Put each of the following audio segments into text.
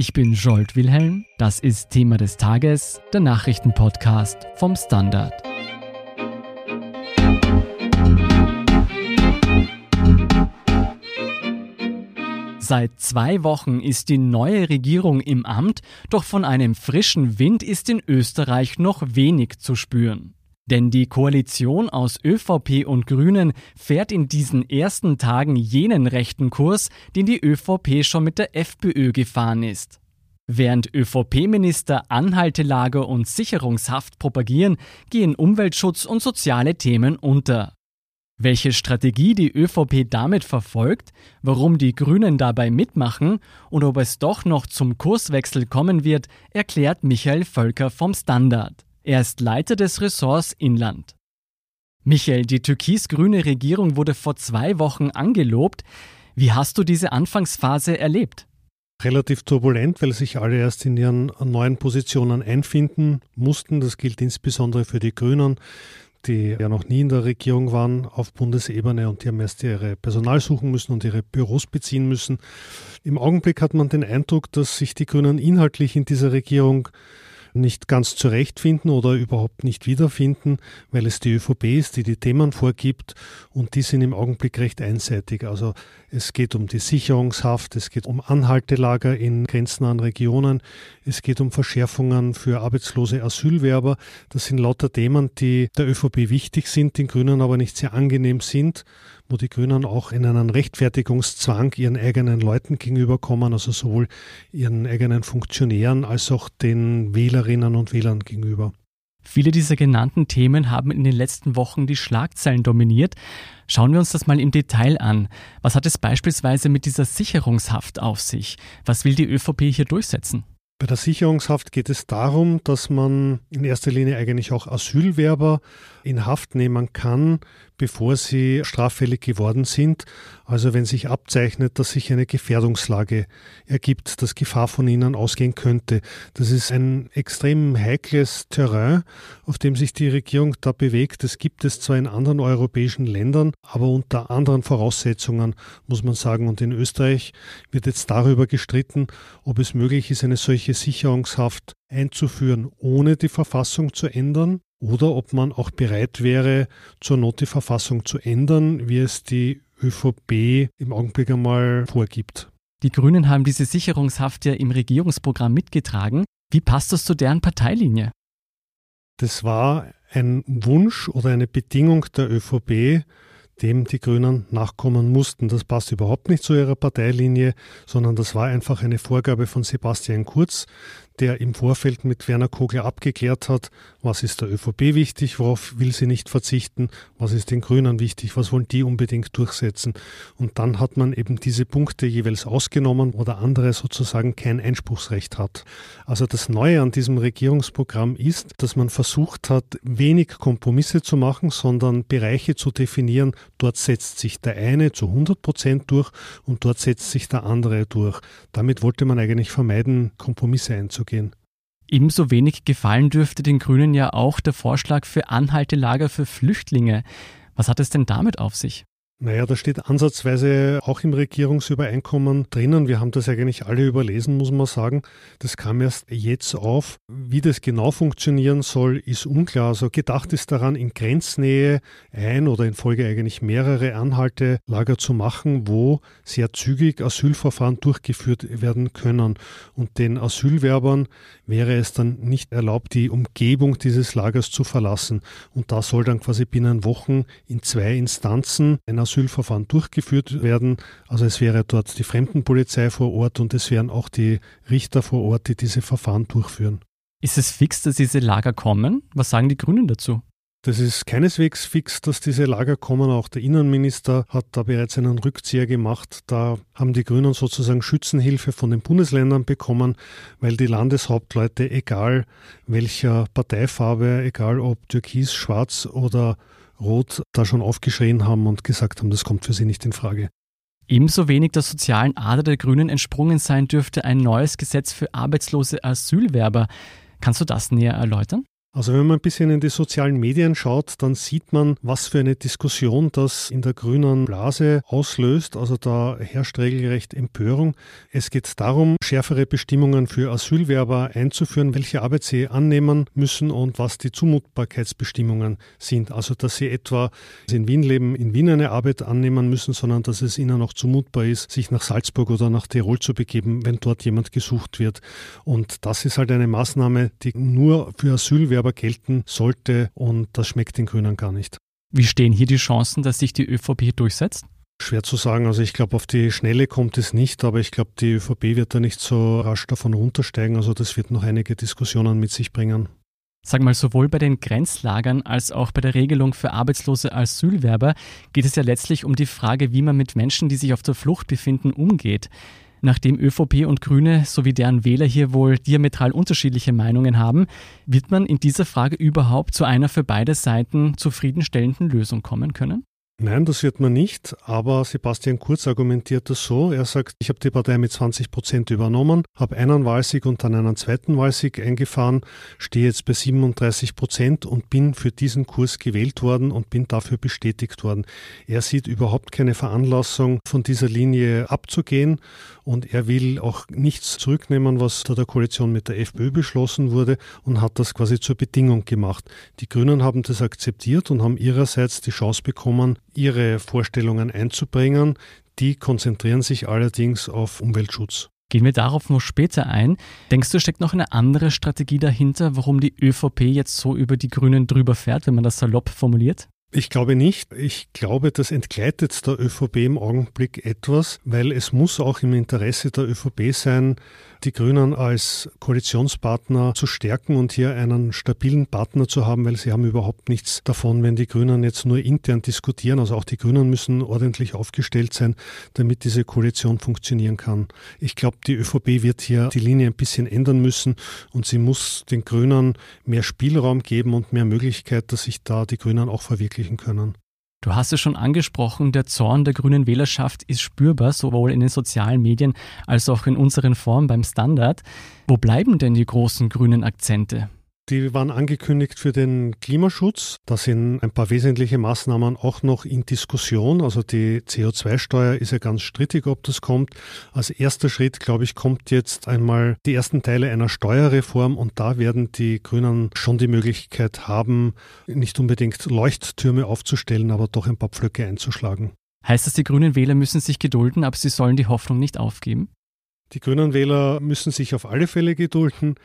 Ich bin Jolt Wilhelm. Das ist Thema des Tages, der Nachrichtenpodcast vom Standard. Seit zwei Wochen ist die neue Regierung im Amt, doch von einem frischen Wind ist in Österreich noch wenig zu spüren. Denn die Koalition aus ÖVP und Grünen fährt in diesen ersten Tagen jenen rechten Kurs, den die ÖVP schon mit der FPÖ gefahren ist. Während ÖVP-Minister Anhaltelager und Sicherungshaft propagieren, gehen Umweltschutz und soziale Themen unter. Welche Strategie die ÖVP damit verfolgt, warum die Grünen dabei mitmachen und ob es doch noch zum Kurswechsel kommen wird, erklärt Michael Völker vom Standard. Er ist Leiter des Ressorts Inland. Michael, die türkis-grüne Regierung wurde vor zwei Wochen angelobt. Wie hast du diese Anfangsphase erlebt? Relativ turbulent, weil sich alle erst in ihren neuen Positionen einfinden mussten. Das gilt insbesondere für die Grünen, die ja noch nie in der Regierung waren auf Bundesebene und die haben erst ihre Personal suchen müssen und ihre Büros beziehen müssen. Im Augenblick hat man den Eindruck, dass sich die Grünen inhaltlich in dieser Regierung nicht ganz zurechtfinden oder überhaupt nicht wiederfinden, weil es die ÖVP ist, die die Themen vorgibt und die sind im Augenblick recht einseitig. Also es geht um die Sicherungshaft, es geht um Anhaltelager in grenznahen Regionen, es geht um Verschärfungen für arbeitslose Asylwerber. Das sind lauter Themen, die der ÖVP wichtig sind, den Grünen aber nicht sehr angenehm sind wo die Grünen auch in einen Rechtfertigungszwang ihren eigenen Leuten gegenüberkommen, also sowohl ihren eigenen Funktionären als auch den Wählerinnen und Wählern gegenüber. Viele dieser genannten Themen haben in den letzten Wochen die Schlagzeilen dominiert. Schauen wir uns das mal im Detail an. Was hat es beispielsweise mit dieser Sicherungshaft auf sich? Was will die ÖVP hier durchsetzen? Bei der Sicherungshaft geht es darum, dass man in erster Linie eigentlich auch Asylwerber in Haft nehmen kann, bevor sie straffällig geworden sind. Also wenn sich abzeichnet, dass sich eine Gefährdungslage ergibt, dass Gefahr von ihnen ausgehen könnte. Das ist ein extrem heikles Terrain, auf dem sich die Regierung da bewegt. Das gibt es zwar in anderen europäischen Ländern, aber unter anderen Voraussetzungen, muss man sagen. Und in Österreich wird jetzt darüber gestritten, ob es möglich ist, eine solche Sicherungshaft einzuführen, ohne die Verfassung zu ändern oder ob man auch bereit wäre, zur Not die Verfassung zu ändern, wie es die ÖVP im Augenblick einmal vorgibt. Die Grünen haben diese Sicherungshaft ja im Regierungsprogramm mitgetragen. Wie passt das zu deren Parteilinie? Das war ein Wunsch oder eine Bedingung der ÖVP, dem die Grünen nachkommen mussten. Das passt überhaupt nicht zu ihrer Parteilinie, sondern das war einfach eine Vorgabe von Sebastian Kurz, der im Vorfeld mit Werner Kogler abgeklärt hat, was ist der ÖVP wichtig, worauf will sie nicht verzichten, was ist den Grünen wichtig, was wollen die unbedingt durchsetzen. Und dann hat man eben diese Punkte jeweils ausgenommen oder andere sozusagen kein Einspruchsrecht hat. Also das Neue an diesem Regierungsprogramm ist, dass man versucht hat, wenig Kompromisse zu machen, sondern Bereiche zu definieren. Dort setzt sich der eine zu 100 Prozent durch und dort setzt sich der andere durch. Damit wollte man eigentlich vermeiden, Kompromisse einzugehen gehen. Ebenso wenig gefallen dürfte den Grünen ja auch der Vorschlag für Anhaltelager für Flüchtlinge. Was hat es denn damit auf sich? Naja, da steht ansatzweise auch im Regierungsübereinkommen drinnen. Wir haben das eigentlich alle überlesen, muss man sagen. Das kam erst jetzt auf. Wie das genau funktionieren soll, ist unklar. Also gedacht ist daran, in Grenznähe ein oder in Folge eigentlich mehrere Anhaltelager zu machen, wo sehr zügig Asylverfahren durchgeführt werden können. Und den Asylwerbern wäre es dann nicht erlaubt, die Umgebung dieses Lagers zu verlassen. Und da soll dann quasi binnen Wochen in zwei Instanzen ein Asylverfahren durchgeführt werden. Also es wäre dort die Fremdenpolizei vor Ort und es wären auch die Richter vor Ort, die diese Verfahren durchführen. Ist es fix, dass diese Lager kommen? Was sagen die Grünen dazu? Das ist keineswegs fix, dass diese Lager kommen. Auch der Innenminister hat da bereits einen Rückzieher gemacht. Da haben die Grünen sozusagen Schützenhilfe von den Bundesländern bekommen, weil die Landeshauptleute, egal welcher Parteifarbe, egal ob türkis, schwarz oder Rot da schon aufgeschrien haben und gesagt haben, das kommt für sie nicht in Frage. Ebenso wenig der sozialen Ader der Grünen entsprungen sein dürfte ein neues Gesetz für arbeitslose Asylwerber. Kannst du das näher erläutern? Also wenn man ein bisschen in die sozialen Medien schaut, dann sieht man, was für eine Diskussion das in der grünen Blase auslöst. Also da herrscht regelrecht Empörung. Es geht darum, schärfere Bestimmungen für Asylwerber einzuführen, welche Arbeit sie annehmen müssen und was die Zumutbarkeitsbestimmungen sind. Also dass sie etwa in Wien leben, in Wien eine Arbeit annehmen müssen, sondern dass es ihnen auch zumutbar ist, sich nach Salzburg oder nach Tirol zu begeben, wenn dort jemand gesucht wird. Und das ist halt eine Maßnahme, die nur für Asylwerber gelten sollte und das schmeckt den Grünen gar nicht. Wie stehen hier die Chancen, dass sich die ÖVP durchsetzt? Schwer zu sagen. Also ich glaube, auf die Schnelle kommt es nicht, aber ich glaube, die ÖVP wird da nicht so rasch davon runtersteigen. Also das wird noch einige Diskussionen mit sich bringen. Sag mal, sowohl bei den Grenzlagern als auch bei der Regelung für arbeitslose Asylwerber geht es ja letztlich um die Frage, wie man mit Menschen, die sich auf der Flucht befinden, umgeht. Nachdem ÖVP und Grüne sowie deren Wähler hier wohl diametral unterschiedliche Meinungen haben, wird man in dieser Frage überhaupt zu einer für beide Seiten zufriedenstellenden Lösung kommen können? Nein, das wird man nicht, aber Sebastian Kurz argumentiert das so. Er sagt, ich habe die Partei mit 20 Prozent übernommen, habe einen Wahlsieg und dann einen zweiten Wahlsieg eingefahren, stehe jetzt bei 37 Prozent und bin für diesen Kurs gewählt worden und bin dafür bestätigt worden. Er sieht überhaupt keine Veranlassung, von dieser Linie abzugehen und er will auch nichts zurücknehmen, was da der Koalition mit der FPÖ beschlossen wurde und hat das quasi zur Bedingung gemacht. Die Grünen haben das akzeptiert und haben ihrerseits die Chance bekommen, ihre Vorstellungen einzubringen. Die konzentrieren sich allerdings auf Umweltschutz. Gehen wir darauf noch später ein. Denkst du, steckt noch eine andere Strategie dahinter, warum die ÖVP jetzt so über die Grünen drüber fährt, wenn man das salopp formuliert? Ich glaube nicht. Ich glaube, das entgleitet der ÖVP im Augenblick etwas, weil es muss auch im Interesse der ÖVP sein, die Grünen als Koalitionspartner zu stärken und hier einen stabilen Partner zu haben, weil sie haben überhaupt nichts davon, wenn die Grünen jetzt nur intern diskutieren. Also auch die Grünen müssen ordentlich aufgestellt sein, damit diese Koalition funktionieren kann. Ich glaube, die ÖVP wird hier die Linie ein bisschen ändern müssen und sie muss den Grünen mehr Spielraum geben und mehr Möglichkeit, dass sich da die Grünen auch verwirklichen können. Du hast es schon angesprochen, der Zorn der grünen Wählerschaft ist spürbar, sowohl in den sozialen Medien als auch in unseren Formen beim Standard. Wo bleiben denn die großen grünen Akzente? Die waren angekündigt für den Klimaschutz. Da sind ein paar wesentliche Maßnahmen auch noch in Diskussion. Also die CO2-Steuer ist ja ganz strittig, ob das kommt. Als erster Schritt, glaube ich, kommt jetzt einmal die ersten Teile einer Steuerreform und da werden die Grünen schon die Möglichkeit haben, nicht unbedingt Leuchttürme aufzustellen, aber doch ein paar Pflöcke einzuschlagen. Heißt das, die grünen Wähler müssen sich gedulden, aber sie sollen die Hoffnung nicht aufgeben? Die Grünen Wähler müssen sich auf alle Fälle gedulden.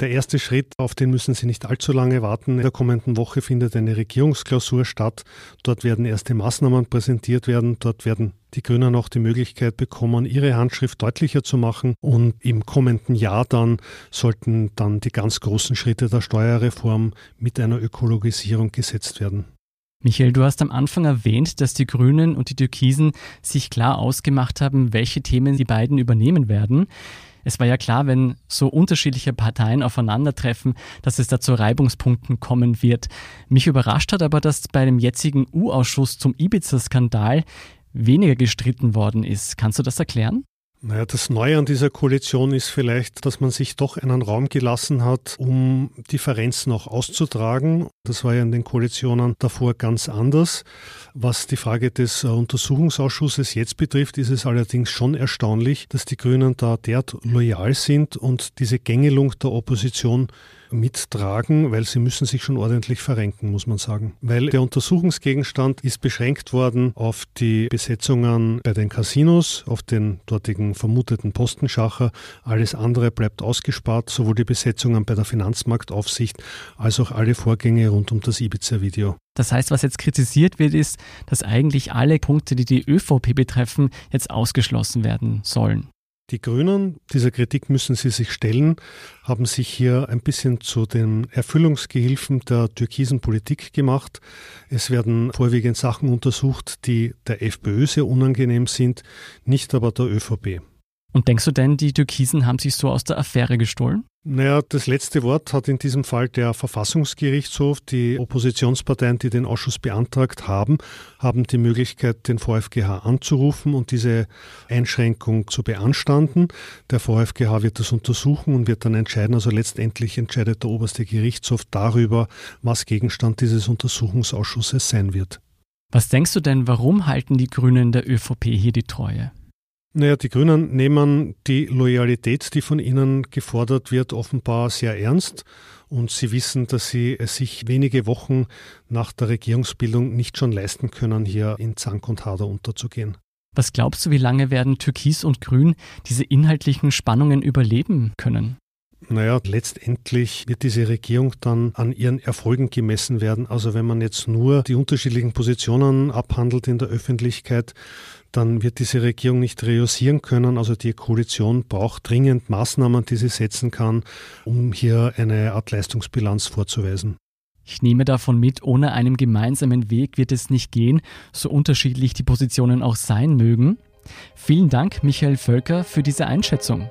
Der erste Schritt, auf den müssen sie nicht allzu lange warten. In der kommenden Woche findet eine Regierungsklausur statt. Dort werden erste Maßnahmen präsentiert werden. Dort werden die Grünen auch die Möglichkeit bekommen, ihre Handschrift deutlicher zu machen. Und im kommenden Jahr dann sollten dann die ganz großen Schritte der Steuerreform mit einer Ökologisierung gesetzt werden. Michael, du hast am Anfang erwähnt, dass die Grünen und die Türkisen sich klar ausgemacht haben, welche Themen die beiden übernehmen werden. Es war ja klar, wenn so unterschiedliche Parteien aufeinandertreffen, dass es da zu Reibungspunkten kommen wird. Mich überrascht hat aber, dass bei dem jetzigen U-Ausschuss zum Ibiza-Skandal weniger gestritten worden ist. Kannst du das erklären? Naja, das Neue an dieser Koalition ist vielleicht, dass man sich doch einen Raum gelassen hat, um Differenzen auch auszutragen. Das war ja in den Koalitionen davor ganz anders. Was die Frage des äh, Untersuchungsausschusses jetzt betrifft, ist es allerdings schon erstaunlich, dass die Grünen da derart loyal sind und diese Gängelung der Opposition mittragen, weil sie müssen sich schon ordentlich verrenken, muss man sagen. Weil der Untersuchungsgegenstand ist beschränkt worden auf die Besetzungen bei den Casinos, auf den dortigen vermuteten Postenschacher. Alles andere bleibt ausgespart, sowohl die Besetzungen bei der Finanzmarktaufsicht als auch alle Vorgänge rund um das Ibiza-Video. Das heißt, was jetzt kritisiert wird, ist, dass eigentlich alle Punkte, die die ÖVP betreffen, jetzt ausgeschlossen werden sollen. Die Grünen, dieser Kritik müssen sie sich stellen, haben sich hier ein bisschen zu den Erfüllungsgehilfen der türkisen Politik gemacht. Es werden vorwiegend Sachen untersucht, die der FPÖ sehr unangenehm sind, nicht aber der ÖVP. Und denkst du denn, die Türkisen haben sich so aus der Affäre gestohlen? Naja, das letzte Wort hat in diesem Fall der Verfassungsgerichtshof. Die Oppositionsparteien, die den Ausschuss beantragt haben, haben die Möglichkeit, den VfGH anzurufen und diese Einschränkung zu beanstanden. Der VfGH wird das untersuchen und wird dann entscheiden. Also letztendlich entscheidet der oberste Gerichtshof darüber, was Gegenstand dieses Untersuchungsausschusses sein wird. Was denkst du denn, warum halten die Grünen der ÖVP hier die Treue? Naja, die Grünen nehmen die Loyalität, die von ihnen gefordert wird, offenbar sehr ernst. Und sie wissen, dass sie es sich wenige Wochen nach der Regierungsbildung nicht schon leisten können, hier in Zank und Hader unterzugehen. Was glaubst du, wie lange werden Türkis und Grün diese inhaltlichen Spannungen überleben können? Naja, letztendlich wird diese Regierung dann an ihren Erfolgen gemessen werden. Also wenn man jetzt nur die unterschiedlichen Positionen abhandelt in der Öffentlichkeit, dann wird diese Regierung nicht reüssieren können. Also die Koalition braucht dringend Maßnahmen, die sie setzen kann, um hier eine Art Leistungsbilanz vorzuweisen. Ich nehme davon mit, ohne einen gemeinsamen Weg wird es nicht gehen, so unterschiedlich die Positionen auch sein mögen. Vielen Dank, Michael Völker, für diese Einschätzung.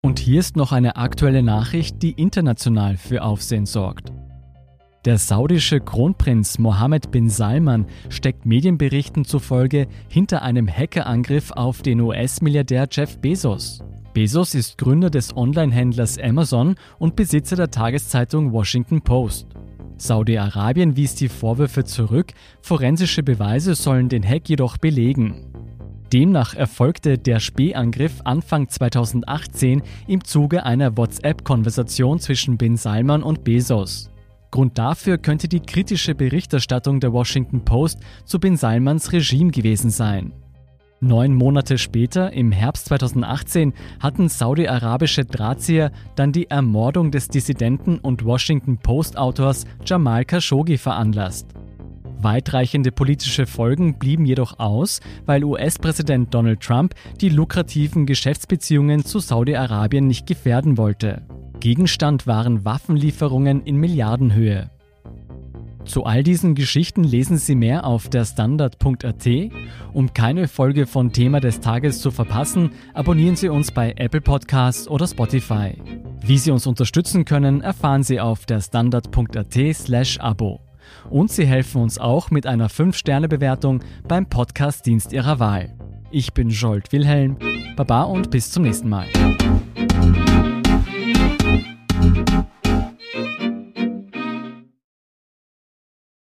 Und hier ist noch eine aktuelle Nachricht, die international für Aufsehen sorgt. Der saudische Kronprinz Mohammed bin Salman steckt Medienberichten zufolge hinter einem Hackerangriff auf den US-Milliardär Jeff Bezos. Bezos ist Gründer des Online-Händlers Amazon und Besitzer der Tageszeitung Washington Post. Saudi-Arabien wies die Vorwürfe zurück, forensische Beweise sollen den Hack jedoch belegen. Demnach erfolgte der Spähangriff Anfang 2018 im Zuge einer WhatsApp-Konversation zwischen Bin Salman und Bezos. Grund dafür könnte die kritische Berichterstattung der Washington Post zu Bin Salmans Regime gewesen sein. Neun Monate später, im Herbst 2018, hatten saudi-arabische Drahtzieher dann die Ermordung des Dissidenten und Washington Post-Autors Jamal Khashoggi veranlasst. Weitreichende politische Folgen blieben jedoch aus, weil US-Präsident Donald Trump die lukrativen Geschäftsbeziehungen zu Saudi-Arabien nicht gefährden wollte. Gegenstand waren Waffenlieferungen in Milliardenhöhe. Zu all diesen Geschichten lesen Sie mehr auf der Standard.at. Um keine Folge von Thema des Tages zu verpassen, abonnieren Sie uns bei Apple Podcasts oder Spotify. Wie Sie uns unterstützen können, erfahren Sie auf der Standard.at/slash Abo. Und Sie helfen uns auch mit einer 5-Sterne-Bewertung beim Podcast-Dienst Ihrer Wahl. Ich bin Jolt Wilhelm. Baba und bis zum nächsten Mal.